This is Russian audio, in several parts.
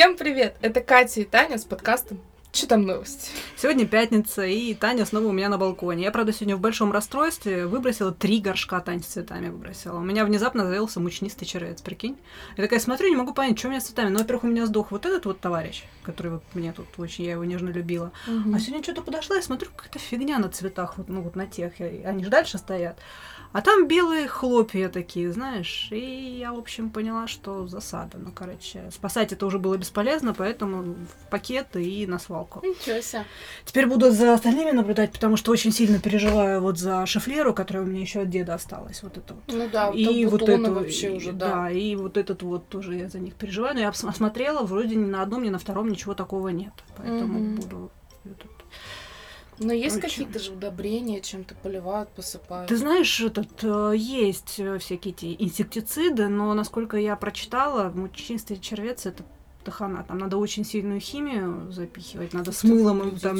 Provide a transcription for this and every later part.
Всем привет! Это Катя и Таня с подкастом что там новости? Сегодня пятница, и Таня снова у меня на балконе. Я, правда, сегодня в большом расстройстве выбросила три горшка Тань с цветами выбросила. У меня внезапно завелся мучнистый червец, прикинь. Я такая смотрю, не могу понять, что у меня с цветами. Ну, во-первых, у меня сдох вот этот вот товарищ, который вот мне тут очень, я его нежно любила. Угу. А сегодня что-то подошла и смотрю, какая-то фигня на цветах, вот, ну вот на тех, они же дальше стоят. А там белые хлопья такие, знаешь. И я, в общем, поняла, что засада. Ну, короче, спасать это уже было бесполезно, поэтому в пакет и на свалку. Ничего себе. Теперь буду за остальными наблюдать, потому что очень сильно переживаю вот за шифлеру, которая у меня еще от деда осталась. Вот вот. Ну да, и вот это вообще уже, да. Да, и вот этот вот тоже я за них переживаю. Но я осмотрела, вроде ни на одном, ни на втором ничего такого нет. Поэтому mm-hmm. буду этот, но есть какие-то же удобрения, чем-то поливают, посыпают. Ты знаешь, этот э, есть э, всякие эти инсектициды, но насколько я прочитала, мучнистый червец это тахана. Там надо очень сильную химию запихивать, надо с мылом. Там,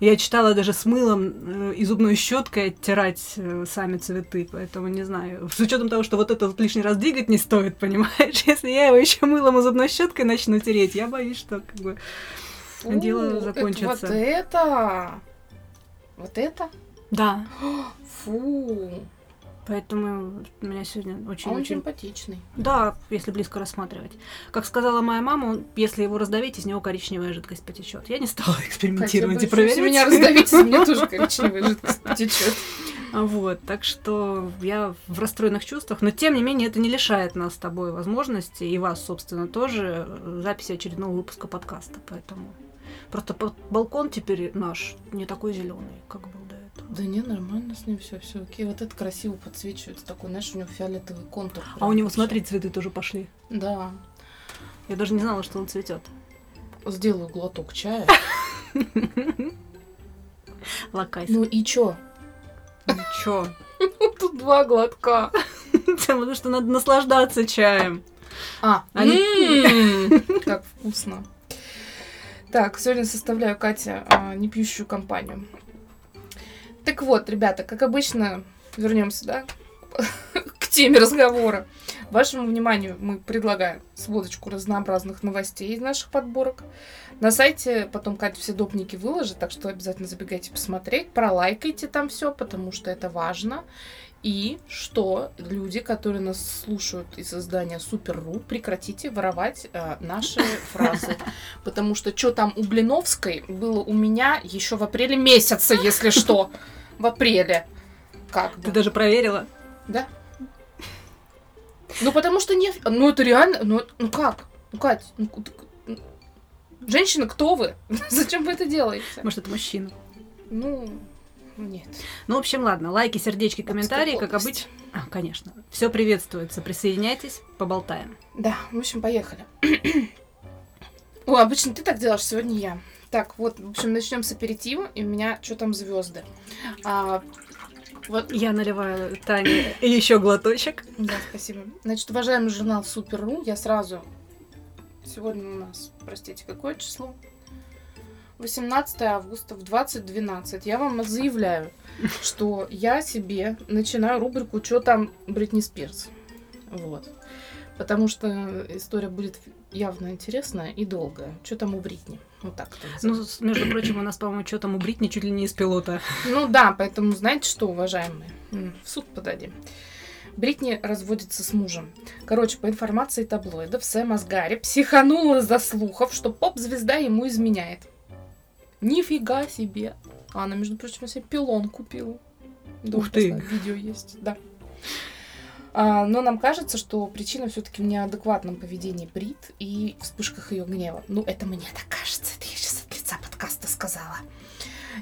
я читала даже с мылом э, и зубной щеткой оттирать э, сами цветы, поэтому не знаю. С учетом того, что вот это вот лишний раз двигать не стоит, понимаешь? Если я его еще мылом и зубной щеткой начну тереть, я боюсь, что как бы Фу, дело закончится. Это вот это! Вот это? Да. Фу. Поэтому меня сегодня очень... А он очень... симпатичный. Да, если близко рассматривать. Как сказала моя мама, если его раздавить, из него коричневая жидкость потечет. Я не стала экспериментировать Хотя и проверять. Если меня раздавить, из меня тоже коричневая жидкость потечет. Вот, так что я в расстроенных чувствах, но тем не менее это не лишает нас с тобой возможности, и вас, собственно, тоже, э, записи очередного выпуска подкаста, поэтому Просто балкон теперь наш не такой зеленый, как был. Да не, нормально с ним все, все окей. Вот это красиво подсвечивается, такой, знаешь, у него фиолетовый контур. А у него, смотри, цветы тоже пошли. Да. Я даже не знала, что он цветет. Сделаю глоток чая. Лакайся. Ну и чё? Ничего. Тут два глотка. Потому что надо наслаждаться чаем. А, м-м. как вкусно. Так, сегодня составляю Катя а, не пьющую компанию. Так вот, ребята, как обычно, вернемся, да, к теме разговора. Вашему вниманию мы предлагаем сводочку разнообразных новостей из наших подборок. На сайте потом Катя все допники выложит, так что обязательно забегайте посмотреть, пролайкайте там все, потому что это важно и что люди, которые нас слушают из издания Супер.ру, прекратите воровать э, наши фразы. Потому что что там у Блиновской было у меня еще в апреле месяце, если что. В апреле. Как бы. Ты даже проверила? Да. Ну, потому что не... Ну, это реально... Ну, ну как? Ну, Кать, ну, женщина, кто вы? Зачем вы это делаете? Может, это мужчина? Ну, нет. Ну, в общем, ладно. Лайки, сердечки, комментарии, как обычно. А, конечно. Все приветствуется. Присоединяйтесь, поболтаем. Да, в общем, поехали. О, обычно ты так делаешь, сегодня я. Так, вот, в общем, начнем с аперитива, и у меня что там звезды. А, вот. Я наливаю Тане еще глоточек. Да, спасибо. Значит, уважаемый журнал Супер.ру, я сразу... Сегодня у нас, простите, какое число? 18 августа в 2012 я вам заявляю, что я себе начинаю рубрику «Что там Бритни Спирс?». Вот. Потому что история будет явно интересная и долгая. Что там у Бритни? Вот так Ну, между прочим, у нас, по-моему, что там у Бритни чуть ли не из пилота. Ну да, поэтому знаете что, уважаемые? В суд подадим. Бритни разводится с мужем. Короче, по информации таблоидов, Сэм Асгари психанула за слухов, что поп-звезда ему изменяет. Нифига себе. А она, между прочим, себе пилон купила. Ух ты. Видео есть, да. А, но нам кажется, что причина все-таки в неадекватном поведении Брит и вспышках ее гнева. Ну, это мне так кажется. Это я сейчас от лица подкаста сказала.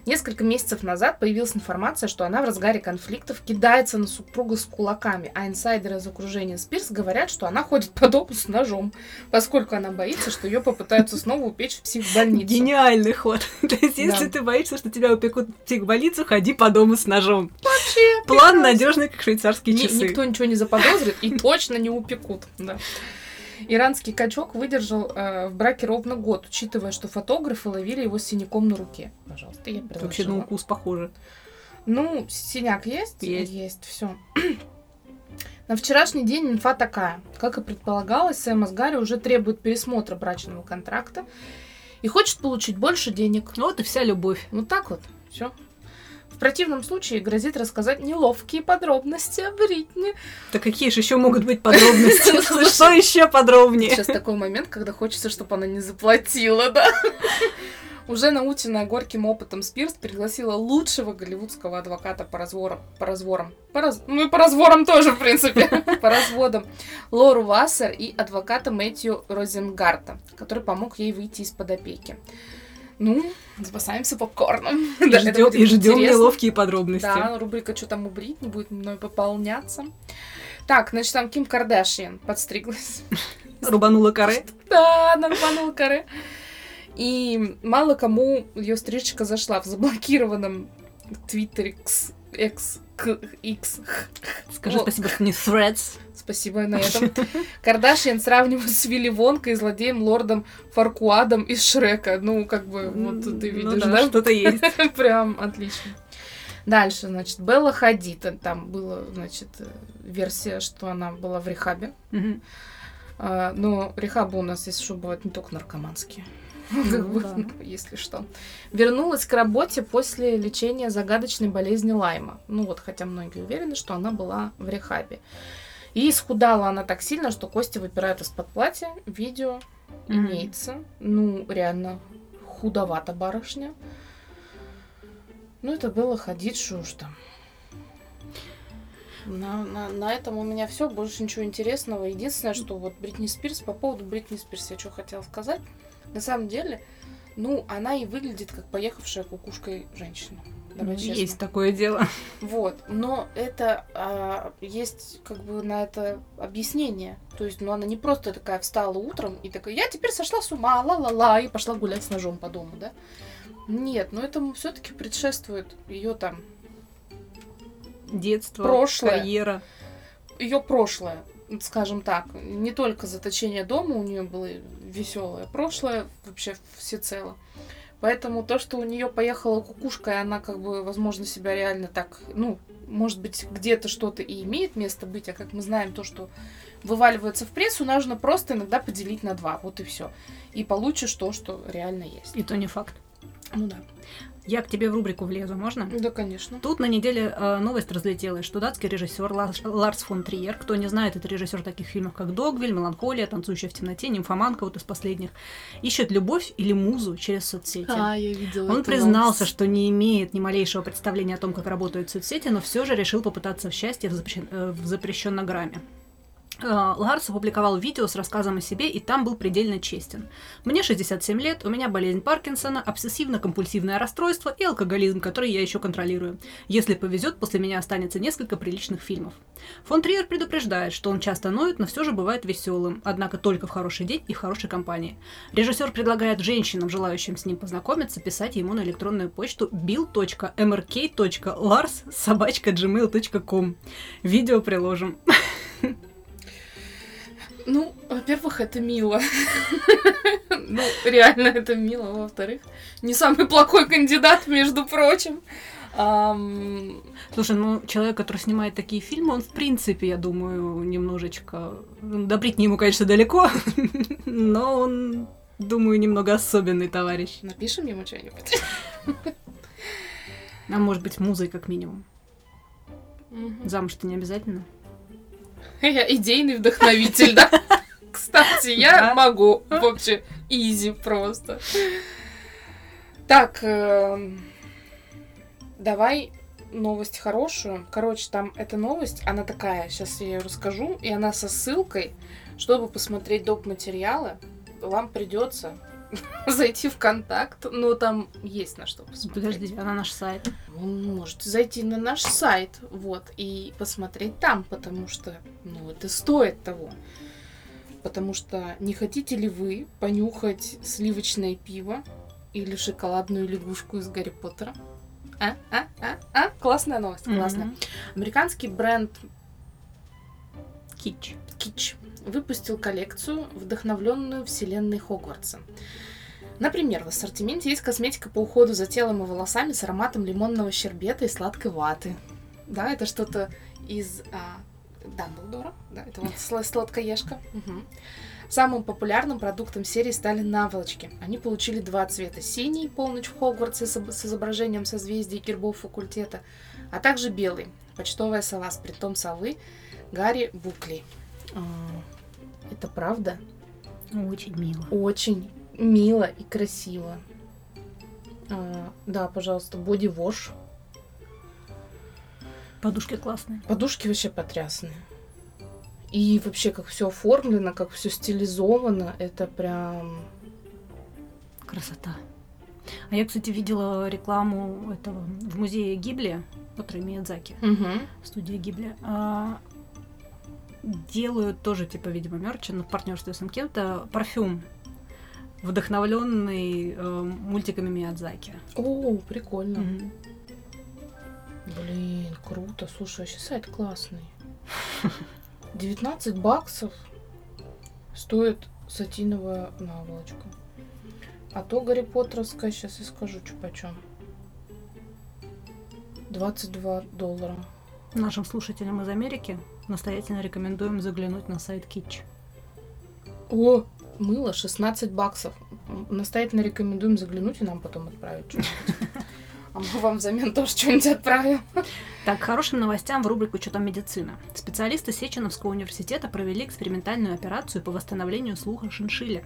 Несколько месяцев назад появилась информация, что она в разгаре конфликтов кидается на супруга с кулаками, а инсайдеры из окружения Спирс говорят, что она ходит по дому с ножом, поскольку она боится, что ее попытаются снова упечь в психбольницу. Гениальный ход. То есть, если ты боишься, что тебя упекут в психбольницу, ходи по дому с ножом. Вообще. План надежный, как швейцарские часы. Никто ничего не заподозрит и точно не упекут. Да. Иранский качок выдержал э, в браке ровно год, учитывая, что фотографы ловили его синяком на руке. Пожалуйста, я приложила. Вообще на укус похоже. Ну, синяк есть? Есть. Есть, все. На вчерашний день инфа такая. Как и предполагалось, Сэм Асгари уже требует пересмотра брачного контракта и хочет получить больше денег. Вот и вся любовь. Вот так вот. Все. В противном случае грозит рассказать неловкие подробности о Бритни. Да какие же еще могут быть подробности? Что еще подробнее? Сейчас такой момент, когда хочется, чтобы она не заплатила, да? Уже наученная горьким опытом Спирс пригласила лучшего голливудского адвоката по разворам, по разворам, по раз... ну и по разворам тоже, в принципе, по разводам, Лору Вассер и адвоката Мэтью Розенгарта, который помог ей выйти из-под опеки. Ну, запасаемся попкорном. И Да, ждем, и неловкие подробности. Да, рубрика «Что там у Бритни» будет мной пополняться. Так, значит, там Ким Кардашьян подстриглась. Рубанула каре. Да, нарванула каре. И мало кому ее стрижечка зашла в заблокированном Твиттере X, X, К, X. Скажи Вот. спасибо, что не threads. Спасибо на этом. Кардашьян сравнивают с Вилли Вонкой злодеем лордом Фаркуадом из Шрека. Ну, как бы, вот ты Ну видишь, да, да? Что-то есть. Прям отлично. Дальше, значит, Белла Хадид. Там была, значит, версия, что она была в рехабе. Мгм. А, но рехабы у нас, если что, бывают не только наркоманские. Ну бы, да. если что. Вернулась к работе после лечения загадочной болезни Лайма. Ну вот, хотя многие уверены, что она была в рехабе. И исхудала она так сильно, что кости выпирают из-под платья. Видео имеется. Ну, реально худовата барышня. Ну, это было ходить, что уж там. На, на, на этом у меня все, больше ничего интересного. Единственное, что вот Бритни Спирс, по поводу Бритни Спирс я что хотела сказать. На самом деле, ну, она и выглядит как поехавшая кукушкой женщина. Давай честно. Есть такое дело. Вот, но это а, есть как бы на это объяснение. То есть, ну она не просто такая встала утром и такая, я теперь сошла с ума, ла-ла-ла, и пошла гулять с ножом по дому, да? Нет, но этому все-таки предшествует ее там, Детство, Прошлое. карьера. ее прошлое, скажем так. Не только заточение дома у нее было веселое прошлое, вообще всецело. Поэтому то, что у нее поехала кукушка, и она как бы, возможно, себя реально так, ну, может быть, где-то что-то и имеет место быть, а как мы знаем, то, что вываливается в прессу, нужно просто иногда поделить на два, вот и все. И получишь то, что реально есть. И то не факт. Ну да. Я к тебе в рубрику влезу, можно? Да, конечно. Тут на неделе э, новость разлетелась, что датский режиссер Ларс, Ларс фон Триер, кто не знает, это режиссер таких фильмов, как «Догвиль», «Меланхолия», «Танцующая в темноте», «Нимфоманка», вот из последних, ищет любовь или музу через соцсети. я видела. Он признался, что не имеет ни малейшего представления о том, как работают соцсети, но все же решил попытаться в счастье в, запрещен- э, в запрещенной грамме. Э, Ларс опубликовал видео с рассказом о себе, и там был предельно честен. Мне 67 лет, у меня болезнь Паркинсона, обсессивно-компульсивное расстройство и алкоголизм, который я еще контролирую. Если повезет, после меня останется несколько приличных фильмов. Фон Триер предупреждает, что он часто ноет, но все же бывает веселым, однако только в хороший день и в хорошей компании. Режиссер предлагает женщинам, желающим с ним познакомиться, писать ему на электронную почту bill.mrk.lars.gmail.com. Видео приложим. Ну, во-первых, это мило. Ну, реально это мило. Во-вторых, не самый плохой кандидат, между прочим. Слушай, ну человек, который снимает такие фильмы, он в принципе, я думаю, немножечко... До Бритни ему, конечно, далеко, но он, думаю, немного особенный товарищ. Напишем ему что-нибудь. А может быть, музой как минимум. Замуж-то не обязательно. Я идейный вдохновитель, да? Кстати, я могу. Вообще, изи просто. Так, эм, давай новость хорошую. Короче, там эта новость, она такая, сейчас я ее расскажу, и она со ссылкой, чтобы посмотреть доп. материалы, вам придется зайти в контакт, но там есть на что посмотреть. Подожди, а на наш сайт? Вы можете зайти на наш сайт, вот, и посмотреть там, потому что, ну, это стоит того. Потому что не хотите ли вы понюхать сливочное пиво или шоколадную лягушку из Гарри Поттера? А? А? А? А? Классная новость, классная. Мгм. Американский бренд Кич. Кич выпустил коллекцию, вдохновленную вселенной Хогвартса. Например, в ассортименте есть косметика по уходу за телом и волосами с ароматом лимонного щербета и сладкой ваты. Да, это что-то из а, Дамблдора. Да, это вот сла- сладкоежка. Мгм. Самым популярным продуктом серии стали наволочки. Они получили два цвета. Синий, полночь в Хогвартсе с изображением созвездий и гербов факультета, а также белый, почтовая сова с принтом совы Гарри Букли. А, Это правда Очень мило. очень мило и красиво. А, Да, пожалуйста, боди вош. Подушки классные. Подушки вообще потрясные. И вообще, как все оформлено, как все стилизовано, это прям... Красота. А я, кстати, видела рекламу этого в музее Гибли, который Миядзаки, Мгм. студия Гибли. А, делают тоже, типа, видимо, мерча, но в партнерстве с кем-то парфюм, вдохновленный э, мультиками Миядзаки. О, прикольно. Мгм. Блин, круто. Слушай, вообще сайт классный. 19 баксов стоит сатиновая наволочка. А то Гарри Поттеровская, сейчас я скажу, что почем. 22 доллара. Нашим слушателям из Америки настоятельно рекомендуем заглянуть на сайт Kitsch. О, мыло 16 баксов. Настоятельно рекомендуем заглянуть и нам потом отправить что-нибудь. А мы вам взамен тоже что-нибудь отправим. Так, хорошим новостям в рубрику «Что там медицина?». Специалисты Сеченовского университета провели экспериментальную операцию по восстановлению слуха шиншилле.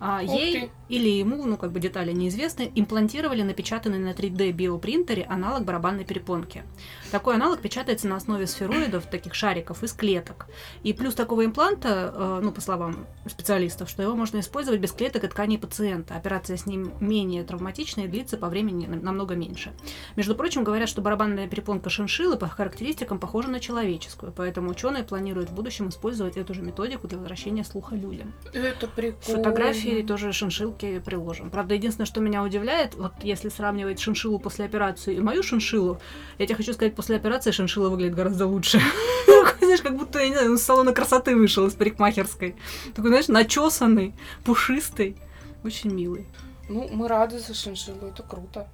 А, Ух ей ты. или ему, ну как бы детали неизвестны, имплантировали напечатанный на 3D биопринтере аналог барабанной перепонки. Такой аналог печатается на основе сфероидов, таких шариков, из клеток. И плюс такого импланта, э, ну по словам специалистов, что его можно использовать без клеток и тканей пациента. Операция с ним менее травматичная и длится по времени на- намного меньше. Между прочим, говорят, что барабанная перепонка шиншиллы по характеристикам похожа на человеческую, поэтому ученые планируют в будущем использовать эту же методику для возвращения слуха людям. Это прикольно. Фотографии тоже шиншилки приложим. Правда, единственное, что меня удивляет, вот если сравнивать шиншиллу после операции и мою шиншиллу, я тебе хочу сказать, после операции шиншилла выглядит гораздо лучше. Такой, знаешь, как будто, я не знаю, из салона красоты вышел, из парикмахерской. Такой, знаешь, начесанный, пушистый, очень милый. Ну, мы рады за шиншиллу, это круто.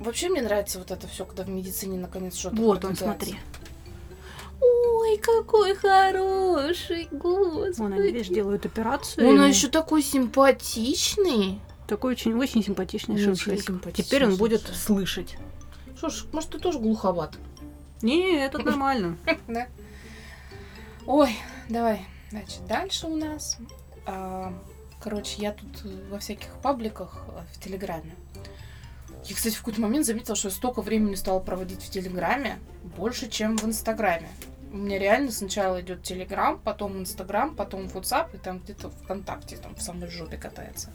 Вообще мне нравится вот это все, когда в медицине наконец что-то Вот он, смотри. Ой, какой хороший, господи. Вон они, видишь, делают операцию. Он ему. еще такой симпатичный. Такой очень, очень симпатичный симпатичный Теперь он будет слышать. Что ж, может, ты тоже глуховат? Не, это нормально. Да. Ой, давай. Значит, дальше у нас. а, короче, я тут э, во всяких пабликах э, в Телеграме. Я, кстати, в какой-то момент заметила, что я столько времени стала проводить в Телеграме, больше, чем в Инстаграме. У меня реально сначала идет Телеграм, потом Инстаграм, потом WhatsApp, и там где-то ВКонтакте, там в самой жопе катается.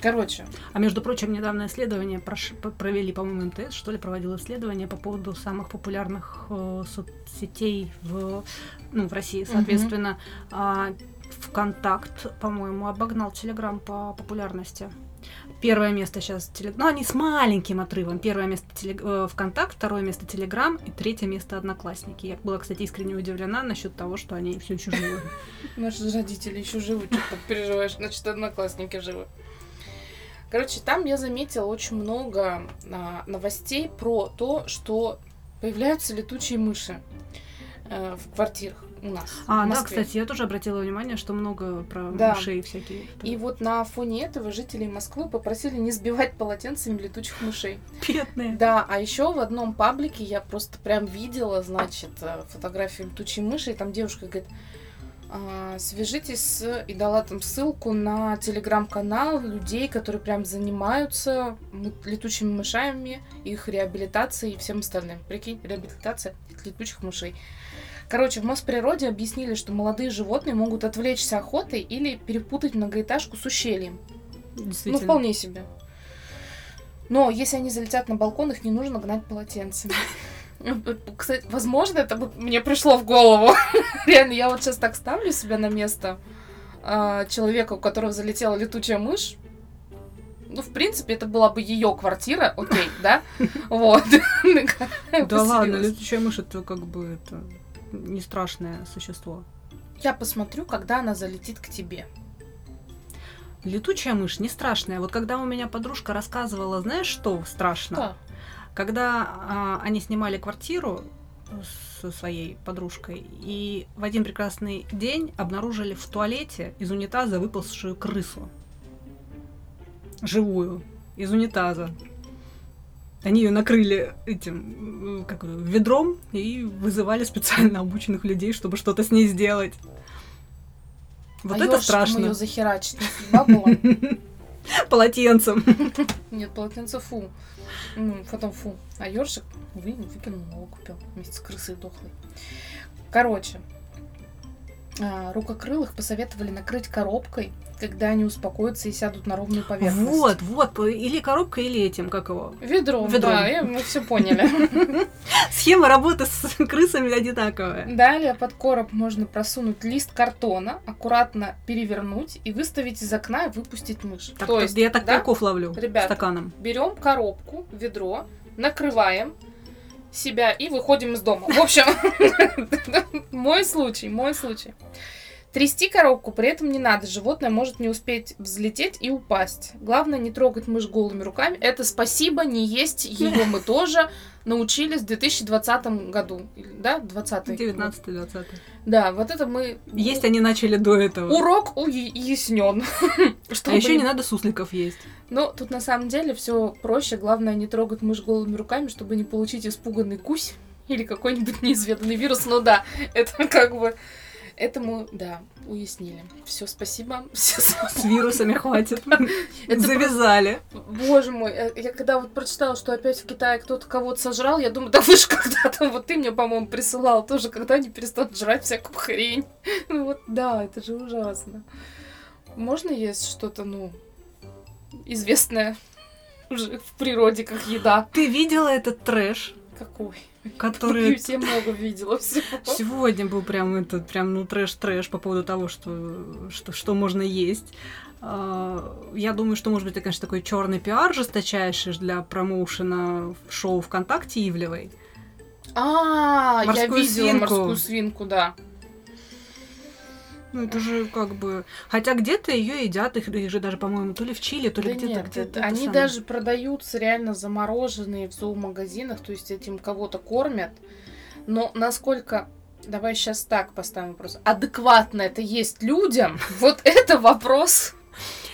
Короче, А между прочим, недавно исследование прош- провели, по-моему, МТС, что ли, проводил исследование по поводу самых популярных э, соцсетей в, ну, в России, соответственно. А, ВКонтакт, по-моему, обогнал Телеграм по популярности. Первое место сейчас Телеграм. Ну, они с маленьким отрывом. Первое место телег... э, ВКонтакт, второе место Телеграм и третье место Одноклассники. Я была, кстати, искренне удивлена насчет того, что они все еще живы. Наши родители еще живы, что так переживаешь, значит, одноклассники живы. Короче, там я заметила очень много а, новостей про то, что появляются летучие мыши э, в квартирах у нас. А, да, Москве. кстати, я тоже обратила внимание, что много про Да. мышей всякие. И вот на фоне этого жителей Москвы попросили не сбивать полотенцами летучих мышей. Бедные. Да, а еще в одном паблике я просто прям видела, значит, э, фотографию летучей мыши, и там девушка говорит, «А, свяжитесь с... и дала там ссылку на телеграм-канал людей, которые прям занимаются летучими мышами, их реабилитацией и всем остальным. Прикинь, реабилитация летучих мышей. Короче, в Мосприроде объяснили, что молодые животные могут отвлечься охотой или перепутать многоэтажку с ущельем. Ну, вполне себе. Но если они залетят на балкон, их не нужно гнать полотенцами. Кстати, возможно, это бы мне пришло в голову. Реально, я вот сейчас так ставлю себя на место а, человека, у которого залетела летучая мышь. Ну, в принципе, это была бы ее квартира, окей, да? Вот. Да ладно, летучая мышь это как бы это не страшное существо. Я посмотрю, когда она залетит к тебе. Летучая мышь не страшная. Вот когда у меня подружка рассказывала, знаешь, что страшно? Да. Когда а, они снимали квартиру, со своей подружкой. И в один прекрасный день обнаружили в туалете из унитаза выползшую крысу. Живую. Из унитаза. Они ее накрыли этим, как ведром и вызывали специально обученных людей, чтобы что-то с ней сделать. Вот а это страшно. ее захерачить, баблом. Полотенцем. Нет, полотенце фу. Ну, потом фу. А ёршик вы, выкинул, нового купил. Вместе с крысой дохлой. Короче, рукокрылых посоветовали накрыть коробкой, когда они успокоятся и сядут на ровную поверхность. Вот, вот, или коробка, или этим, как его? Ведром, Ведром. да, мы все поняли. Схема работы с крысами одинаковая. Далее под короб можно просунуть лист картона, аккуратно перевернуть и выставить из окна и выпустить мышь. Так, То есть, я так да? ловлю стаканом. берем коробку, ведро, накрываем, себя и выходим из дома. В общем, мой случай, мой случай. Трясти коробку при этом не надо, животное может не успеть взлететь и упасть. Главное не трогать мышь голыми руками. Это спасибо, не есть ее мы тоже научились в 2020 году. Да, 20 19-20. Да, вот это мы... Есть они начали до этого. Урок уяснен. А еще не надо сусликов есть. Ну, тут на самом деле все проще. Главное не трогать мышь голыми руками, чтобы не получить испуганный кусь или какой-нибудь неизведанный вирус. Ну да, это как бы это мы, да, уяснили. Все, спасибо. Все с вирусами хватит. Завязали. Боже мой, э, я когда вот прочитала, что опять в Китае кто-то кого-то сожрал, я думаю, да вы же когда-то, вот ты мне, по-моему, присылал тоже, когда они перестанут жрать всякую хрень. Ну вот, да, это же ужасно. Можно есть что-то, ну, известное уже в природе как еда? Ты видела этот трэш? Какой? который... Я много видела всего. Сегодня был прям этот, прям, ну, трэш-трэш по поводу того, что, что, что можно есть. А, я думаю, что, может быть, это, конечно, такой черный пиар жесточайший для промоушена шоу ВКонтакте Ивлевой. А, я видела морскую свинку, да. Ну, это же как бы... Хотя где-то ее едят, их, их же даже, по-моему, то ли в Чили, то ли да где-то. Где это, они самое. даже продаются реально замороженные в зоомагазинах, то есть этим кого-то кормят. Но насколько Давай сейчас так поставим вопрос. Адекватно это есть людям? Вот это вопрос.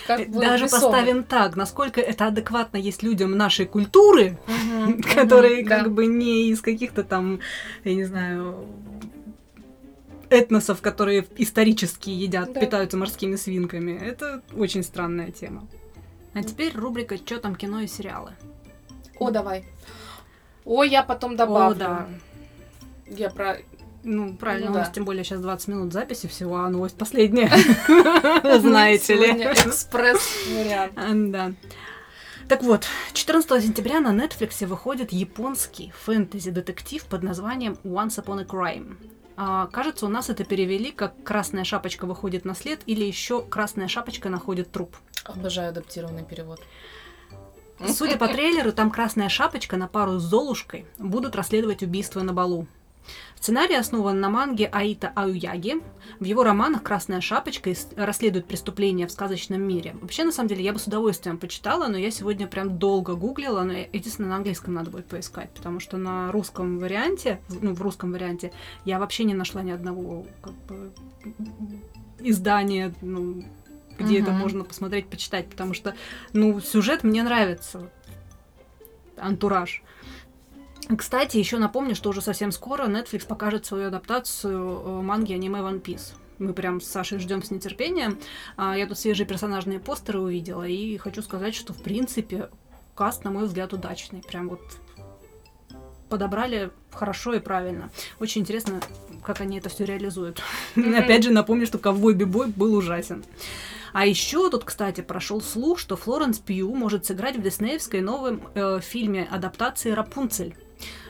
Как бы Даже весомый. поставим так, насколько это адекватно есть людям нашей культуры, которые как бы не из каких-то там, я не знаю, этносов, которые исторически едят, да. питаются морскими свинками. Это очень странная тема. А теперь рубрика «Чё там кино и сериалы?» О, давай. О, я потом добавлю. О, да. Я про... Ну, правильно, ну, у нас да. тем более сейчас 20 минут записи всего, а новость последняя. Знаете ли. Экспресс-вариант. Да. Так вот, 14 сентября на Netflix выходит японский фэнтези-детектив под названием Once Upon a Crime. А, кажется, у нас это перевели как «Красная шапочка выходит на след» или еще «Красная шапочка находит труп». Обожаю адаптированный перевод. Судя по трейлеру, там Красная Шапочка на пару с Золушкой будут расследовать убийство на балу. Сценарий основан на манге Аита Аюяги. В его романах «Красная шапочка» расследует преступления в сказочном мире. Вообще, на самом деле, я бы с удовольствием почитала, но я сегодня прям долго гуглила, но, единственное, на английском надо будет поискать, потому что на русском варианте, ну, в русском варианте, я вообще не нашла ни одного как бы, издания, ну, где uh-huh. это можно посмотреть, почитать, потому что, ну, сюжет мне нравится, антураж. Кстати, еще напомню, что уже совсем скоро Netflix покажет свою адаптацию э, манги аниме One Piece. Мы прям с Сашей ждем с нетерпением. А, я тут свежие персонажные постеры увидела, и хочу сказать, что в принципе каст, на мой взгляд, удачный. Прям вот подобрали хорошо и правильно. Очень интересно, как они это все реализуют. Mm-hmm. Опять же, напомню, что ковбой бибой был ужасен. А еще тут, кстати, прошел слух, что Флоренс Пью может сыграть в диснеевской новом э, фильме адаптации Рапунцель.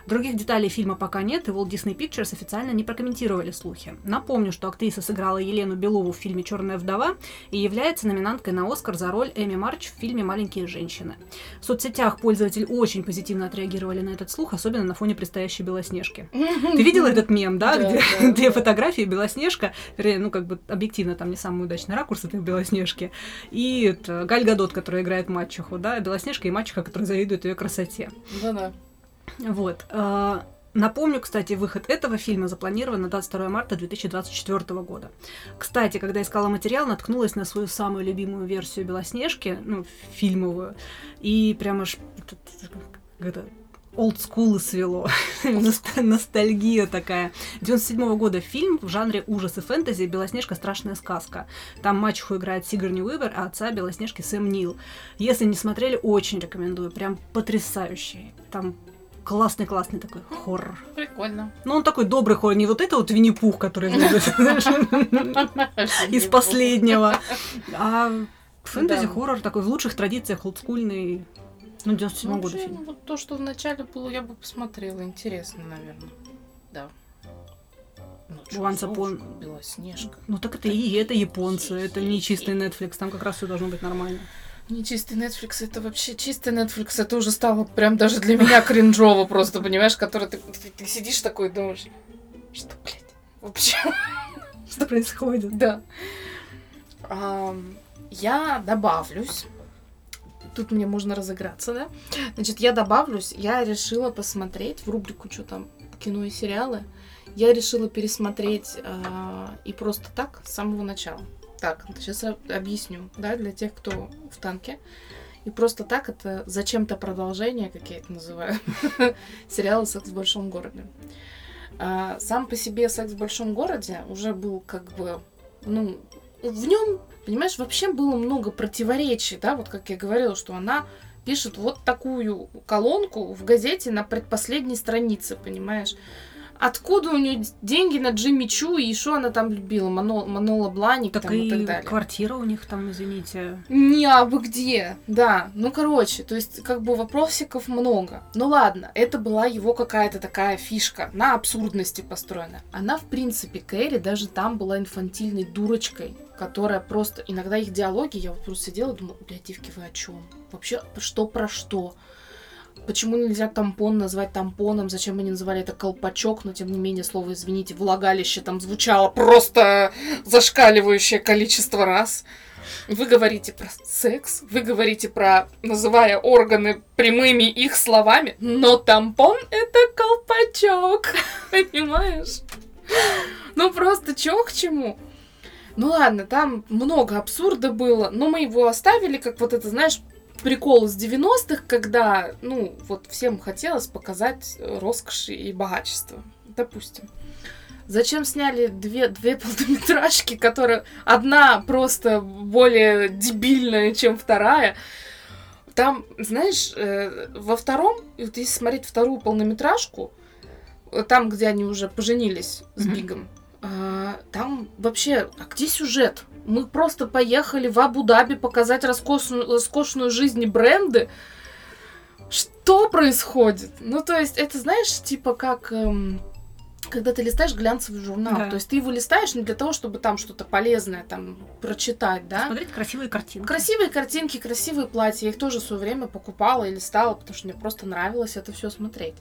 Других деталей фильма пока нет, и Walt Disney Pictures официально не прокомментировали слухи. Напомню, что актриса сыграла Елену Белову в фильме «Черная вдова» и является номинанткой на Оскар за роль Эми Марч в фильме «Маленькие женщины». В соцсетях пользователи очень позитивно отреагировали на этот слух, особенно на фоне предстоящей Белоснежки. Ты видела этот мем, да, где две фотографии Белоснежка, вернее, ну как бы объективно там не самый удачный ракурс этой Белоснежки, и Галь Гадот, которая играет мачеху, да, Белоснежка и мачеха, которая завидует ее красоте. Да-да. Вот. А, Напомню, кстати, выход этого фильма запланирован на 22 марта 2024 года. Кстати, когда искала материал, наткнулась на свою самую любимую версию Белоснежки, ну, фильмовую, и прямо аж это, олдскулы свело. Ностальгия такая. 97 года фильм в жанре ужас и фэнтези «Белоснежка. Страшная сказка». Там мачеху играет Сигарни Уивер, а отца Белоснежки Сэм Нил. Если не смотрели, очень рекомендую. Прям потрясающий. Там классный-классный такой хоррор. Прикольно. Ну, он такой добрый хоррор, не вот это вот Винни-Пух, который из последнего, а фэнтези-хоррор такой в лучших традициях, олдскульный, ну, 97 ну, года фильм. Вот то, что вначале было, я бы посмотрела. Интересно, наверное. Да. Ну, Once Upon... Белоснежка. Ну, так это и это японцы. Это не чистый Netflix. Там как раз все должно быть нормально. Не чистый Netflix, это вообще чистый Netflix, это уже стало прям даже для меня кринжово просто, понимаешь, который ты, ты, ты сидишь такой и думаешь, что, блядь, вообще, что происходит? Да. А, я добавлюсь тут мне можно разыграться, да? Значит, я добавлюсь, я решила посмотреть в рубрику «Что там? Кино и сериалы». Я решила пересмотреть э, и просто так с самого начала. Так, сейчас объясню, да, для тех, кто в танке. И просто так это зачем-то продолжение, как я это называю, сериала «Секс в большом городе». А, сам по себе «Секс в большом городе» уже был как бы, ну, в нем Понимаешь, вообще было много противоречий, да, вот как я говорила, что она пишет вот такую колонку в газете на предпоследней странице, понимаешь? Откуда у нее деньги на Джимми Чу и что она там любила? Мано, Манола Бланик так там, и, и так далее. квартира у них там, извините. Не, а вы где? Да, ну короче, то есть как бы вопросиков много. Ну ладно, это была его какая-то такая фишка, на абсурдности построена. Она, в принципе, Кэрри даже там была инфантильной дурочкой, которая просто... Иногда их диалоги, я вот просто сидела и думала, блядь, девки, вы о чем? Вообще, что про что? Почему нельзя тампон назвать тампоном? Зачем они называли это колпачок? Но, тем не менее, слово, извините, влагалище там звучало просто зашкаливающее количество раз. Вы говорите про секс, вы говорите про, называя органы прямыми их словами, но тампон — это колпачок, понимаешь? Ну просто чё к чему? Ну ладно, там много абсурда было, но мы его оставили, как вот это, знаешь, прикол из 90-х, когда, ну, вот всем хотелось показать роскошь и богачество. Допустим. Зачем сняли две, две полнометражки, которые одна просто более дебильная, чем вторая? Там, знаешь, э, во втором, вот если смотреть вторую полнометражку, там, где они уже поженились с Бигом, а, там вообще, а где сюжет? Мы просто поехали в Абу-Даби показать роскошную, роскошную жизнь и бренды. Что происходит? Ну, то есть, это знаешь, типа как... Эм, когда ты листаешь глянцевый журнал, да. то есть ты его листаешь не для того, чтобы там что-то полезное там прочитать, да? Смотреть красивые картинки. Красивые картинки, красивые платья. Я их тоже в свое время покупала и листала, потому что мне просто нравилось это все смотреть.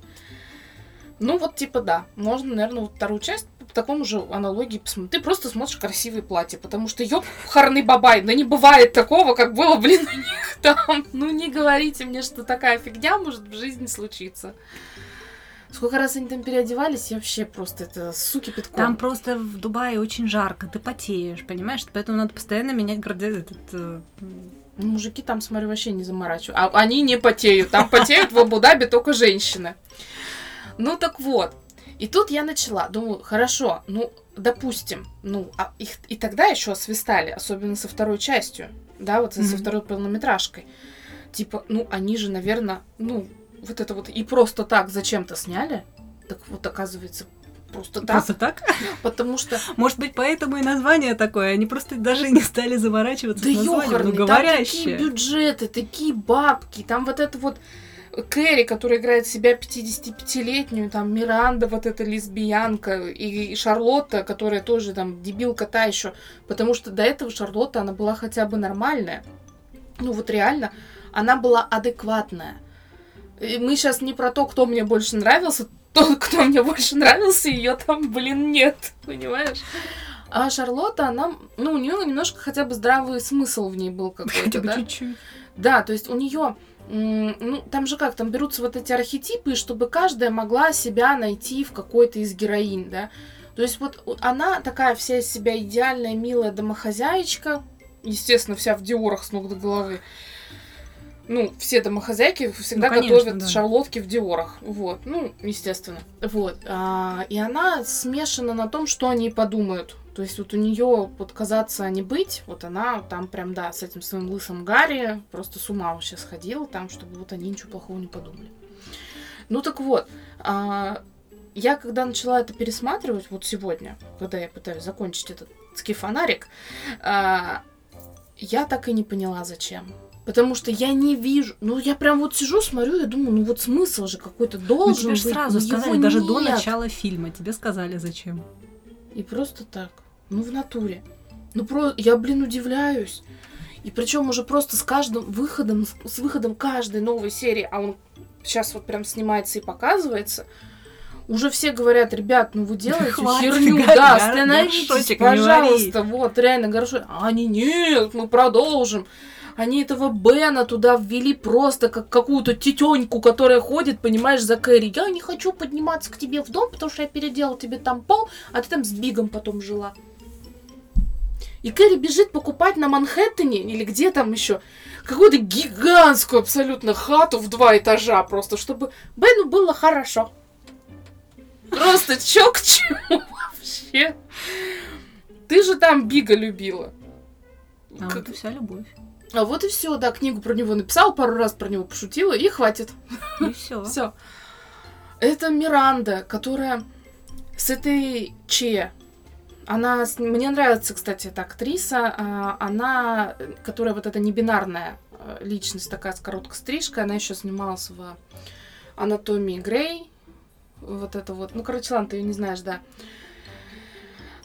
Ну, вот типа да. Можно, наверное, вот вторую часть по такому же аналогии посмотреть. Ты просто смотришь красивые платья, потому что, ёб, харный бабай, да не бывает такого, как было, блин, у них там. Ну, не говорите мне, что такая фигня может в жизни случиться. Сколько раз они там переодевались, я вообще просто это суки пятком. Там просто в Дубае очень жарко, ты потеешь, понимаешь? Поэтому надо постоянно менять градиент. Этот, э... Ну, мужики там, смотрю, вообще не заморачивают. А они не потеют. Там потеют в Абу-Даби только женщины. Ну так вот. И тут я начала, думаю, хорошо, ну, допустим, ну, а их и тогда еще освистали, особенно со второй частью, да, вот mm-hmm. со второй полнометражкой. Типа, ну, они же, наверное, ну, вот это вот и просто так зачем-то сняли. Так вот, оказывается, просто так. Просто так? Потому что... Может быть, поэтому и название такое. Они просто даже не стали заворачиваться да с названием. Ёхарный, ну, там такие бюджеты, такие бабки. Там вот это вот Кэрри, которая играет себя 55-летнюю, там Миранда, вот эта лесбиянка, и, и Шарлотта, которая тоже там дебилка та еще, потому что до этого Шарлотта, она была хотя бы нормальная. Ну вот реально, она была адекватная. И мы сейчас не про то, кто мне больше нравился, тот, кто мне больше нравился, ее там, блин, нет, понимаешь? А Шарлотта, она, ну, у нее немножко хотя бы здравый смысл в ней был какой-то, да? Чуть-чуть. Да, то есть у нее ну, там же как, там берутся вот эти архетипы, чтобы каждая могла себя найти в какой-то из героинь, да. То есть вот она такая вся из себя идеальная, милая домохозяечка, естественно, вся в диорах с ног до головы. Ну, все домохозяйки всегда Ну, конечно, готовят да. шарлотки в диорах. Вот, ну, естественно. Вот. А, и она смешана на том, что они подумают. То есть вот у нее вот казаться не быть, вот она там прям, да, с этим своим лысым Гарри просто с ума вообще сходила там, чтобы вот они ничего плохого не подумали. Ну так вот, а, я когда начала это пересматривать, вот сегодня, когда я пытаюсь закончить этот фонарик, а, я так и не поняла, зачем. Потому что я не вижу. Ну, я прям вот сижу, смотрю, и думаю, ну вот смысл же какой-то Ну, должен тебе же быть. сразу но сказали, даже до нет. начала фильма тебе сказали, зачем. И просто так. Ну, в натуре. Ну, про... я, блин, удивляюсь. И причем уже просто с каждым выходом, с- выходом каждой новой серии, а он сейчас вот прям снимается и показывается, уже все говорят, ребят, ну вы делаете Хватит, херню, гор- да, остановитесь, горшочек не пожалуйста, вот, реально, горшок. А они, нет, мы продолжим. Они этого Бена туда ввели просто как какую-то тетеньку, которая ходит, понимаешь, за Кэрри. Я не хочу подниматься к тебе в дом, потому что я переделал тебе там пол, а ты там с Бигом потом жила. И Кэрри бежит покупать на Манхэттене, или где там еще, какую-то гигантскую абсолютно хату в два этажа, просто чтобы Бену было хорошо. Просто чё к чему вообще? Ты же там Бига любила. А Как- вот и вся любовь. А вот и все, да, книгу про него написал, пару раз про него пошутила, и хватит. И все. Все. Это Миранда, которая с этой Че. Она, мне нравится, кстати, эта актриса. а, Она, которая вот эта небинарная э, личность, такая с короткой стрижкой, она еще снималась в Анатомии Грей. Вот это вот. Ну, короче, ладно, ты ее не знаешь, да.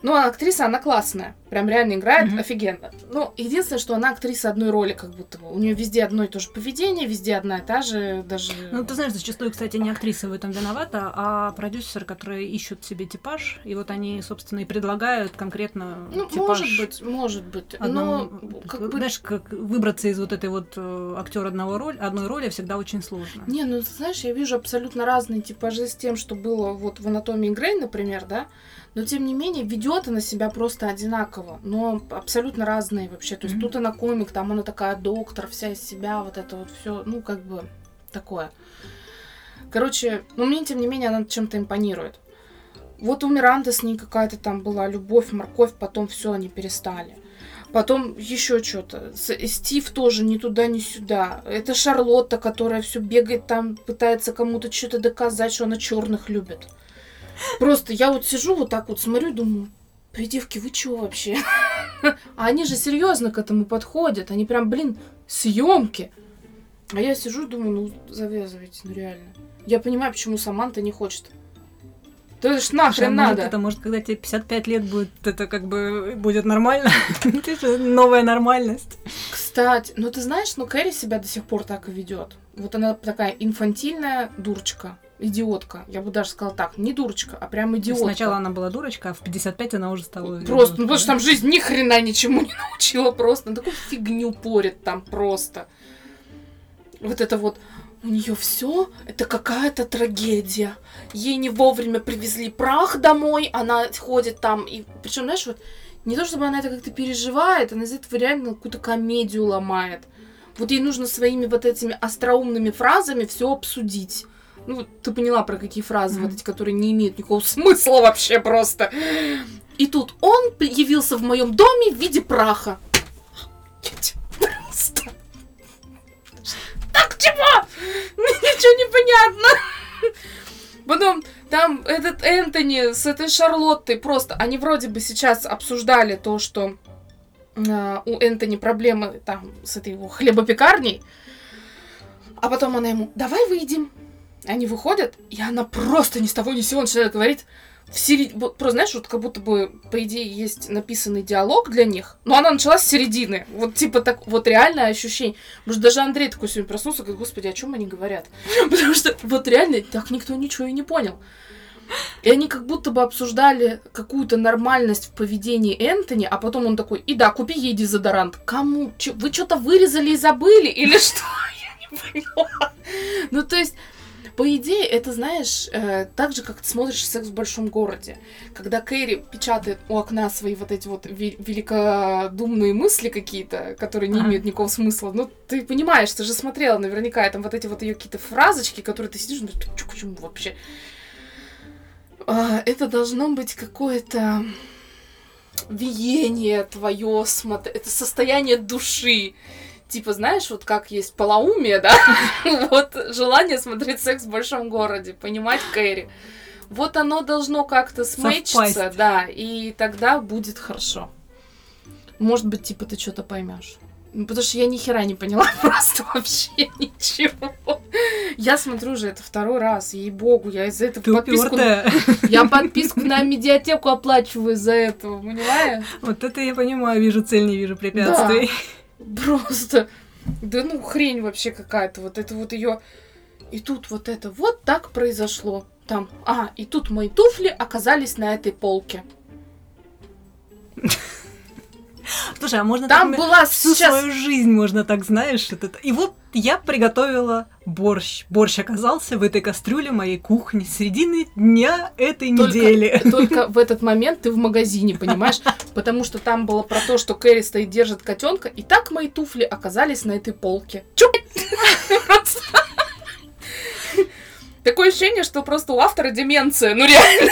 Ну, а актриса, она классная. Прям реально играет Мгм. офигенно. Ну, единственное, что она актриса одной роли, как будто бы. У нее везде одно и то же поведение, везде одна и та же, даже... Ну, ты знаешь, зачастую, кстати, не актриса в этом виновата, а продюсеры, которые ищут себе типаж, и вот они, собственно, и предлагают конкретно Ну, типаж может быть, может быть. одного- Но, как бы... Знаешь, как выбраться из вот этой вот актера одного роль, одной роли всегда очень сложно. Не, ну, ты знаешь, я вижу абсолютно разные типажи с тем, что было вот в «Анатомии Грей», например, да, но, тем не менее, ведет она себя просто одинаково, но абсолютно разные вообще. То есть Мгм. тут она комик, там она такая доктор, вся из себя, вот это вот все, ну, как бы такое. Короче, ну, мне, тем не менее, она чем-то импонирует. Вот у Миранды с ней какая-то там была любовь, морковь, потом все, они перестали. Потом еще что-то. Стив тоже ни туда, ни сюда. Это Шарлотта, которая все бегает там, пытается кому-то что-то доказать, что она черных любит. Просто я вот сижу вот так вот смотрю, думаю, «Эй, девки, вы чего вообще? А они же серьезно к этому подходят. Они прям, блин, съемки. А я сижу думаю, ну завязывайте, ну реально. Я понимаю, почему Саманта не хочет. То есть Слушай, а нахрен может, надо. это, может, когда тебе 55 лет будет, это как бы будет нормально? Ты же новая нормальность. Кстати, ну ты знаешь, ну Кэрри себя до сих пор так и ведет. Вот она такая инфантильная дурочка, идиотка. Я бы даже сказала так, не дурочка, а прям идиотка. Сначала она была дурочка, а в 55 она уже стала... Просто, ну потому что там жизнь ни хрена ничему не научила просто. Она такую фигню порит там просто. Вот это вот у нее все это какая-то трагедия. Ей не вовремя привезли прах домой, она ходит там и причем, знаешь, вот не то чтобы она это как-то переживает, она из этого реально какую-то комедию ломает. Вот ей нужно своими вот этими остроумными фразами все обсудить. Ну, вот ты поняла, про какие фразы, вот Мгм. эти, которые не имеют никакого смысла вообще просто. И тут он явился в моем доме в виде праха. Просто. Так чего? Ничего не понятно. Потом там этот Энтони с этой Шарлоттой просто, они вроде бы сейчас обсуждали то, что а, у Энтони проблемы там с этой его хлебопекарней, а потом она ему, давай выйдем. Они выходят, и она просто ни с того ни с сего начинает говорить в вот, просто знаешь, вот как будто бы, по идее, есть написанный диалог для них, но она началась с середины. Вот типа так, вот реальное ощущение. Может, даже Андрей такой сегодня проснулся, говорит, господи, о чем они говорят? Потому что вот реально так никто ничего и не понял. И они как будто бы обсуждали какую-то нормальность в поведении Энтони, а потом он такой, и да, купи ей дезодорант. Кому? Чё, вы что-то вырезали и забыли? Или что? Я не поняла. Ну, то есть, по идее, это, знаешь, э, так же, как ты смотришь «Секс в большом городе». Когда Кэрри печатает у окна свои вот эти вот ве- великодумные мысли какие-то, которые не имеют никакого смысла. Ну, ты понимаешь, ты же смотрела наверняка, и там вот эти вот ее какие-то фразочки, которые ты сидишь, ну, к чему вообще? А, это должно быть какое-то виение твое, смотр... это состояние души. Типа, знаешь, вот как есть полоумие, да? вот желание смотреть секс в большом городе, понимать Кэрри. Вот оно должно как-то смычиться, да, и тогда будет хорошо. Может быть, типа, ты что-то поймешь. Ну, Потому что я ни хера не поняла просто вообще ничего. Я смотрю уже это второй раз, ей-богу, я из-за этого Ты подписку... упертая. Я подписку на медиатеку оплачиваю из-за этого, понимаешь? Вот это я понимаю, вижу цель, не вижу препятствий. Просто, да ну хрень вообще какая-то. Вот это вот ее. И тут вот это вот так произошло. Там, а, и тут мои туфли оказались на этой полке. Слушай, а можно Там так была всю сейчас... свою жизнь можно так, знаешь, это. И вот я приготовила борщ. Борщ оказался в этой кастрюле моей кухни середины дня этой Только- недели. Только в этот момент ты в магазине, понимаешь? Потому что там было про то, что Кэрри стоит, держит котенка, и так мои туфли оказались на этой полке. Чё? Просто. Такое ощущение, что просто у автора деменция. Ну реально.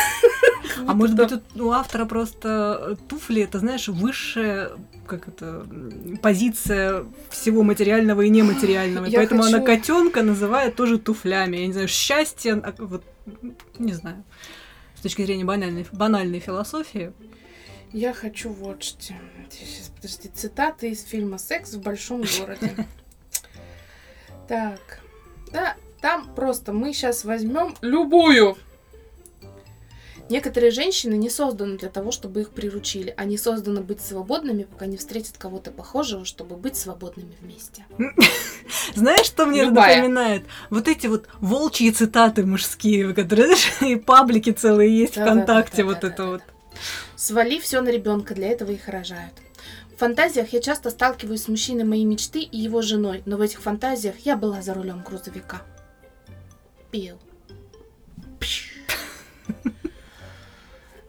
А может быть, у автора просто туфли, это, знаешь, высшая как это, позиция всего материального и нематериального. Я поэтому она котенка называет тоже туфлями. Я не знаю, счастье, а, вот, не знаю. С точки зрения банальной, банальной философии. Я хочу вот что. Сейчас, подожди, цитаты из фильма «Секс в большом городе». Так, да, там просто мы сейчас возьмем любую. Некоторые женщины не созданы для того, чтобы их приручили. Они созданы быть свободными, пока не встретят кого-то похожего, чтобы быть свободными вместе. Знаешь, что мне Любая. напоминает? Вот эти вот волчьи цитаты мужские, которые, знаешь, и паблики целые есть ВКонтакте, вот это вот. Свали все на ребенка, для этого их рожают. В фантазиях я часто сталкиваюсь с мужчиной моей мечты и его женой, но в этих фантазиях я была за рулем грузовика. Пил.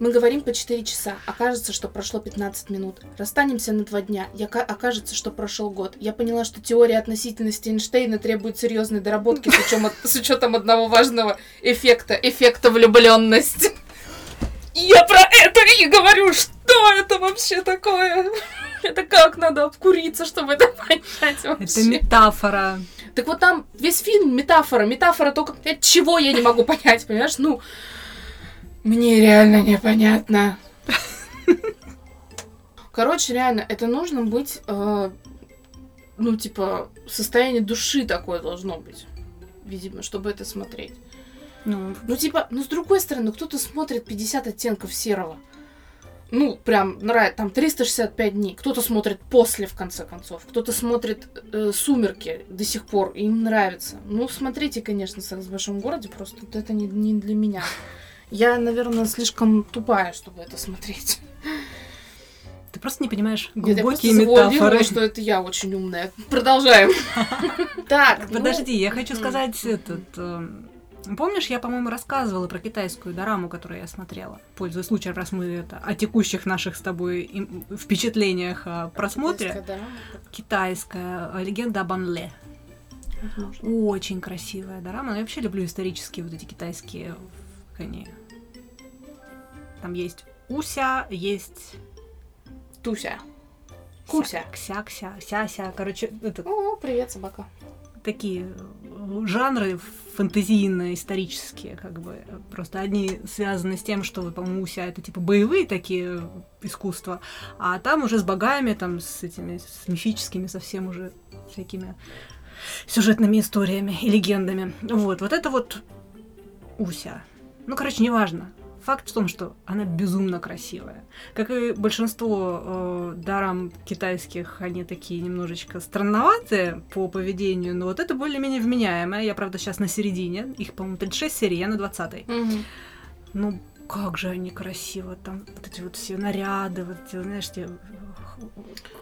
Мы говорим по 4 часа, окажется, что прошло 15 минут. Расстанемся на 2 дня, я ка- окажется, что прошел год. Я поняла, что теория относительности Эйнштейна требует серьезной доработки, причем с учетом одного важного эффекта, эффекта влюбленности. Я про это и говорю, что это вообще такое? Это как надо обкуриться, чтобы это понять Это вообще? метафора. Так вот там весь фильм метафора. Метафора только от чего я не могу понять, понимаешь? Ну, мне реально непонятно. Короче, реально, это нужно быть, э, ну, типа, состояние души такое должно быть, видимо, чтобы это смотреть. Ну, Ну, типа, ну, с другой стороны, кто-то смотрит 50 оттенков серого. Ну, прям нравится, там 365 дней. Кто-то смотрит после, в конце концов. Кто-то смотрит э, «Сумерки» до сих пор, и им нравится. Ну, смотрите, конечно, «Секс в большом городе», просто вот это не, не для меня. Я, наверное, слишком тупая, чтобы это смотреть. ты просто не понимаешь Нет, я глубокие метафоры. что это я очень умная. Продолжаем. Так, ну, Подожди, я хочу сказать этот... Помнишь, я, по-моему, рассказывала про китайскую дораму, которую я смотрела? Пользуясь случаем, раз мы это, о текущих наших с тобой впечатлениях о просмотре. китайская, Китайская э, легенда об Анле. возможно. Очень красивая дорама. Я вообще люблю исторические вот эти китайские, они... Там есть Уся, есть Туся. Куся. Кся, кся, ся-ся. Короче, это О, привет, собака. Такие э, жанры фэнтезийно-исторические, как бы. Просто одни связаны с тем, что, по-моему, Уся это типа боевые такие искусства, а там уже с богами, там с этими, с мифическими совсем уже всякими сюжетными историями и легендами. Вот, вот это вот Уся. Ну, короче, неважно. Факт в том, что она безумно красивая. Как и большинство э, дарам китайских, они такие немножечко странноватые по поведению, но вот это более-менее вменяемое. Я, правда, сейчас на середине. Их, по-моему, 36 серий, я на 20 Мгм. Ну, как же они красиво. Там вот эти вот все наряды, вот эти, знаешь, те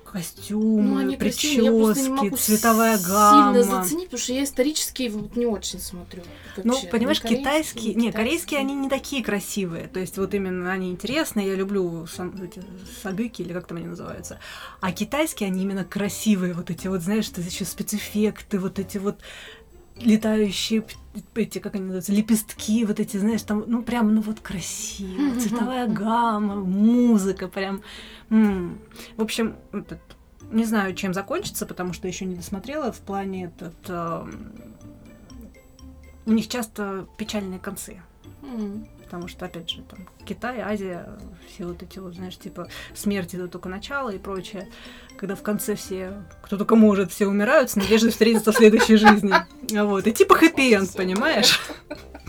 костюмы, Ну, они красивые, я просто не прически, могу цветовая сильно гамма. заценить, потому что я исторические вот не очень смотрю. Ну, вообще. понимаешь, Ни китайские, ни не, корейские, они не такие красивые. То есть вот именно они интересные, я люблю сам, эти сагыки или как там они называются. А китайские, они именно красивые. Вот эти вот, знаешь, что еще спецэффекты, вот эти вот летающие эти, как они называются, лепестки, вот эти, знаешь, там, ну, прям, ну, вот красиво, цветовая гамма, музыка, прям. м. В общем, этот, не знаю, чем закончится, потому что еще не досмотрела в плане этот... эм, у них часто печальные концы. Потому что, опять же, там Китай, Азия, все вот эти вот, знаешь, типа смерти это только начало и прочее. Когда в конце все, кто только может, все умирают с надеждой встретиться в следующей жизни. Вот. И типа хэппи-энд, понимаешь?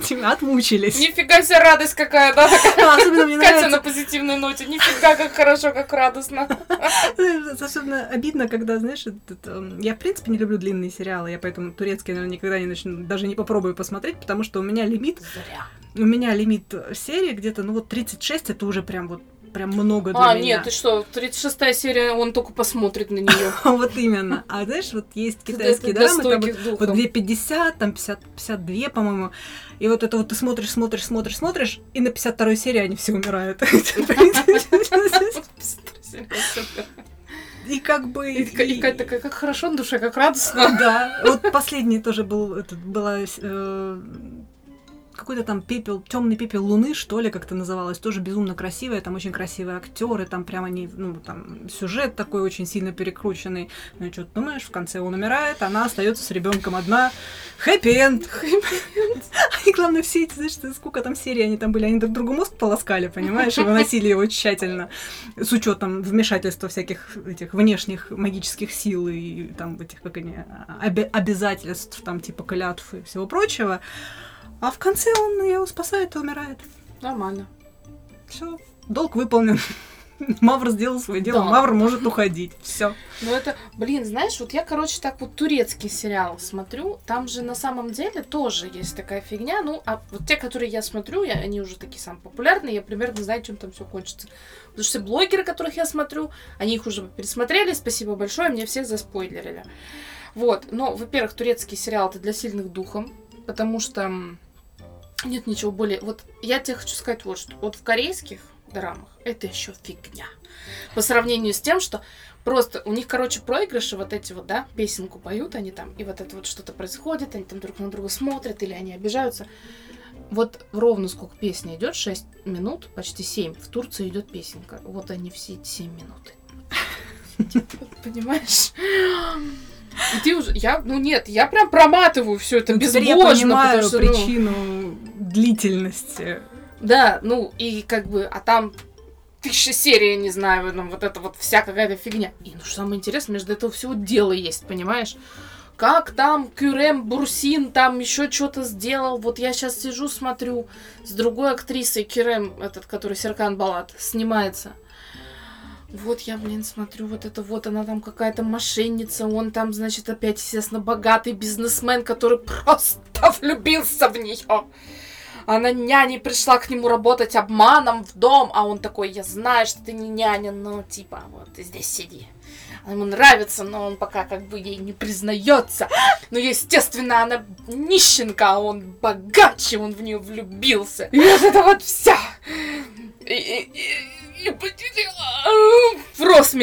Типа отмучились. Нифига себе радость какая, да? А, Особенно мне нравится, на позитивной ноте. Нифига, как хорошо, как радостно. особенно обидно, когда, знаешь, этот, эм, я в принципе не люблю длинные сериалы, я поэтому турецкий, наверное, никогда не начну, даже не попробую посмотреть, потому что у меня лимит Зря. У меня лимит серии где-то, ну вот 36, это уже прям вот прям много для А, меня. нет, ты что, 36 серия, он только посмотрит на нее. Вот именно. А знаешь, вот есть китайские драмы, там вот, вот духом. 250, там 50, 52, по-моему. И вот это вот ты смотришь, смотришь, смотришь, смотришь, и на 52 серии они все умирают. И как бы... И и Катя такая, как хорошо на душе, как радостно. Да, вот последний тоже был, этот, была э, какой-то там пепел, темный пепел Луны, что ли, как-то называлось, тоже безумно красивая, там очень красивые актеры, там прямо они, ну, там сюжет такой очень сильно перекрученный. Ну и что ты думаешь, в конце он умирает, она остается с ребенком одна. Хэппи-энд! И главное, все эти, знаешь, сколько там серий они там были, они друг другу мозг полоскали, понимаешь, и выносили его тщательно, с учетом вмешательства всяких этих внешних магических сил и там этих, как они, обязательств, там, типа клятв и всего прочего. А в конце он ее спасает и умирает. Нормально. Все. Долг выполнен. Мавр сделал свое дело, Да. Мавр может уходить. Все. Ну это, блин, знаешь, вот я, короче, так вот турецкий сериал смотрю, там же на самом деле тоже есть такая фигня, ну, а вот те, которые я смотрю, я, они уже такие самые популярные, я примерно знаю, чем там все кончится. Потому что все блогеры, которых я смотрю, они их уже пересмотрели, спасибо большое, мне всех заспойлерили. Вот, но, во-первых, турецкий сериал это для сильных духом, потому что нет ничего более... Вот я тебе хочу сказать вот что. Вот в корейских драмах это еще фигня. По сравнению с тем, что просто у них, короче, проигрыши вот эти вот, да, песенку поют они там, и вот это вот что-то происходит, они там друг на друга смотрят, или они обижаются. Вот ровно сколько песня идет, 6 минут, почти 7. В Турции идет песенка. Вот они все эти 7 минут. Понимаешь? И ты уже, я, ну нет, я прям проматываю все это Ну, безбожно, я понимаю ну, причину длительности. да, ну и как бы, а там тысяча серий, не знаю, ну, вот это вот вся какая-то фигня. И ну что самое интересное, между этого всего дело есть, понимаешь? Как там Кюрем Бурсин там еще что-то сделал. Вот я сейчас сижу, смотрю с другой актрисой Кюрем, этот, который Серкан Балат, снимается. Вот я, блин, смотрю, вот это вот, она там какая-то мошенница, он там, значит, опять, естественно, богатый бизнесмен, который просто влюбился в нее. Она няней пришла к нему работать обманом в дом, а он такой, я знаю, что ты не няня, но типа, вот ты здесь сиди. Она ему нравится, но он пока как бы ей не признается. Но, естественно, она нищенка, а он богаче, он в нее влюбился. И вот это вот вся. И, и- и- и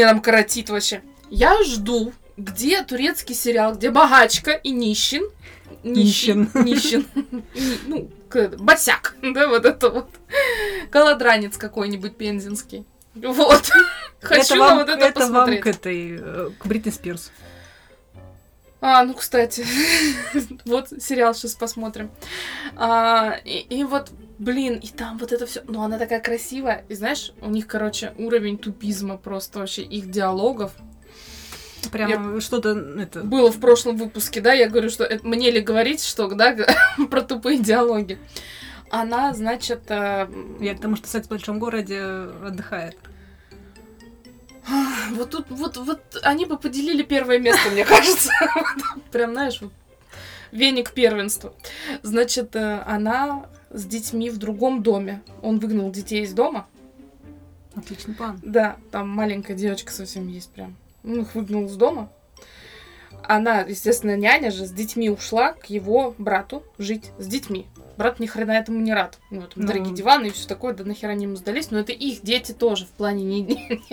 нам коротит вообще. Я жду, где турецкий сериал, где богачка и нищен. Нищен. Нищен. Ни- Ну, босяк, да, вот это вот. Колодранец какой-нибудь пензенский. Вот. Хочу это вам, вот это, это вам посмотреть. к этой, э, к Бритни Спирс. А, ну, кстати, вот сериал сейчас посмотрим. А, и, и вот, блин, и там вот это все. Ну, она такая красивая. И знаешь, у них, короче, уровень тупизма просто вообще их диалогов. Прям что-то это. Было в прошлом выпуске, да, я говорю, что это- мне ли говорить, что, да, про тупые диалоги. Она, значит, э, Я к тому, что секс в большом городе отдыхает. вот тут, вот, вот они бы поделили первое место, мне кажется. Прям, знаешь, вот веник первенства. Значит, э, она с детьми в другом доме. Он выгнал детей из дома. Отличный план. Да, там маленькая девочка совсем есть прям. Он их выгнал из дома. Она, естественно, няня же с детьми ушла к его брату жить с детьми. Брат ни хрена этому не рад. Ну, там Ну. дорогие диваны и все такое, да нахера они ему сдались. Но это их дети тоже в плане не...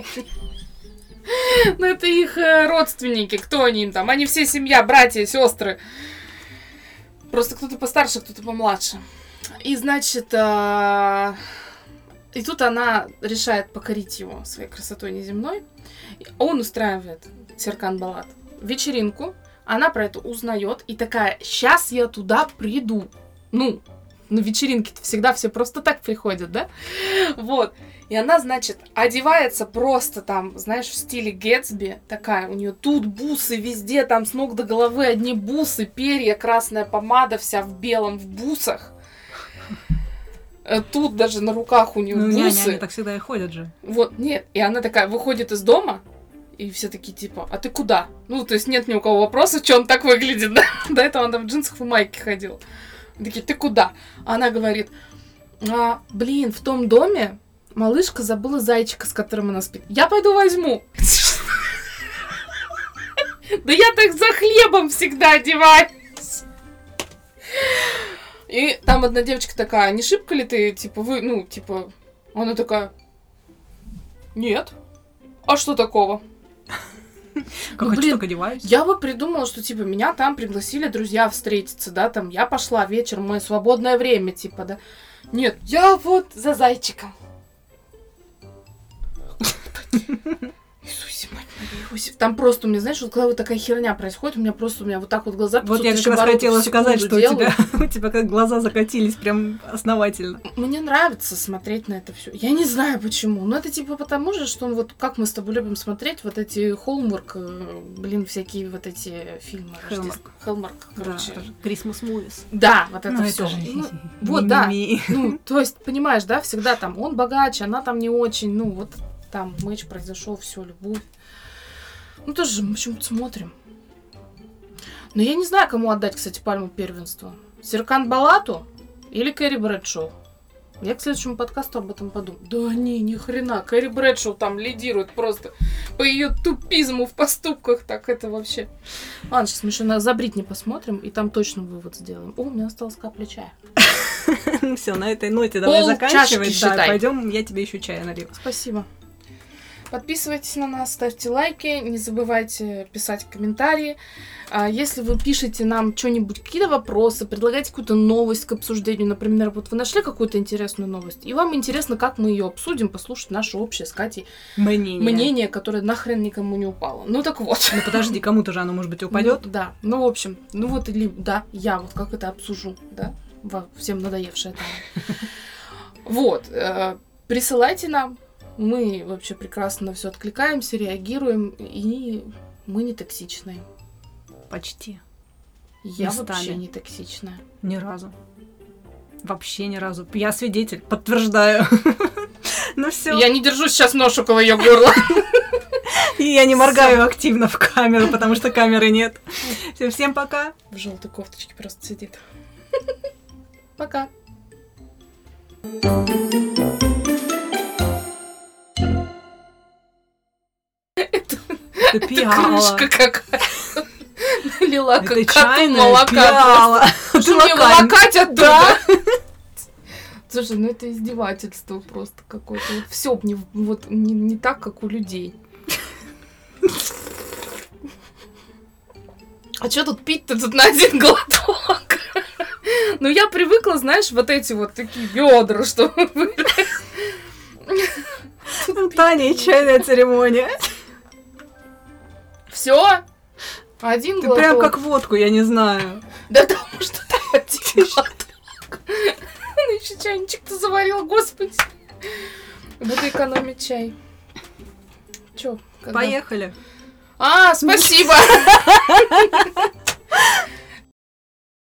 Ну, это их э, родственники. Кто они им там? Они все семья, братья, сестры. Просто кто-то постарше, кто-то помладше. И, значит, а, и тут она решает покорить его своей красотой неземной. Он устраивает Серкан Балат вечеринку. Она про это узнает и такая, сейчас я туда приду. Ну, на вечеринке-то всегда все просто так приходят, да? Вот. И она, значит, одевается просто там, знаешь, в стиле Гэтсби. Такая, у нее тут бусы везде, там с ног до головы одни бусы, перья, красная помада вся в белом, в бусах. Э, Тут даже на руках у нее Ну, бусы. они так всегда и ходят же. Вот, нет. И она такая выходит из дома, и все такие типа, а ты куда? Ну, то есть нет ни у кого вопроса, что он так выглядит, да? До этого он там в джинсах и майке ходил. Такие, ты куда? А она говорит, а, блин, в том доме малышка забыла зайчика, с которым она спит. Я пойду возьму. Да я так за хлебом всегда одеваюсь. И там одна девочка такая, не шибко ли ты, типа, вы, ну, типа, она такая, нет. А что такого? Как Ну, хочу, блин, так одеваюсь. Я бы придумала, что, типа, меня там пригласили друзья встретиться, да, там, я пошла вечером, мое свободное время, типа, да. Нет, я вот за зайчиком. Иосиф. Там просто у меня, знаешь, вот когда вот такая херня происходит, у меня просто, у меня вот так вот глаза Вот 500 я как раз хотела сказать, что у делают. тебя, у тебя как глаза закатились прям основательно. Мне нравится смотреть на это все. Я не знаю почему. Но это типа потому же, что вот как мы с тобой любим смотреть вот эти Холмарк, э, блин, всякие вот эти фильмы. Хелмарк. Хелмарк, короче. Christmas movies. Да, вот это Ну, все. же вот, да. Ну, то есть, понимаешь, да, всегда там он богаче, она там не очень, ну, вот там матч произошел, все, любовь. Ну, тоже же мы почему-то смотрим. Но я не знаю, кому отдать, кстати, пальму первенства. Серкан Балату или Кэрри Брэдшоу? Я к следующему подкасту об этом подумаю. Да не, ни хрена. Кэрри Брэдшоу там лидирует просто по ее тупизму в поступках. Так это вообще... Ладно, сейчас мы еще на Забрить не посмотрим, и там точно вывод сделаем. О, у меня осталась капля чая. Все, на этой ноте давай заканчивать. пойдем, я тебе еще чая налью. Спасибо. Подписывайтесь на нас, ставьте лайки, не забывайте писать комментарии. А Если вы пишете нам что-нибудь, какие-то вопросы, предлагаете какую-то новость к обсуждению, например, вот вы нашли какую-то интересную новость, и вам интересно, как мы ее обсудим, послушать наше общее с Катей Мнение. мнение, которое нахрен никому не упало. Ну так вот. Ну подожди, кому-то же оно, может быть, упадет. Ну, да. Ну, в общем, ну вот или да, я вот как это обсужу, да, всем надоевшее. Вот. э, Присылайте нам. Мы вообще прекрасно на все откликаемся, реагируем, и мы не токсичные. Почти. Я Местами. вообще не токсичная. Ни разу. Вообще ни разу. Я свидетель, подтверждаю. Ну все. Я не держу сейчас нож около ее горла. И я не моргаю активно в камеру, потому что камеры нет. Всем, всем пока. В желтой кофточке просто сидит. Пока. Это Это пиала. крышка какая. Налила Это как коту чайная молока. Ты мне волокать оттуда? Слушай, ну это издевательство просто какое-то. Вот все не, вот, не, не так, как у людей. А что тут пить-то тут на один глоток? Ну, я привыкла, знаешь, вот эти вот такие бедра, что Таня и чайная церемония. Все. Один Ты глоток. прям как водку, я не знаю. Да потому что там один глоток. Она еще чайничек-то заварила, господи. Буду экономить чай. Чё? когда? Поехали. А, спасибо.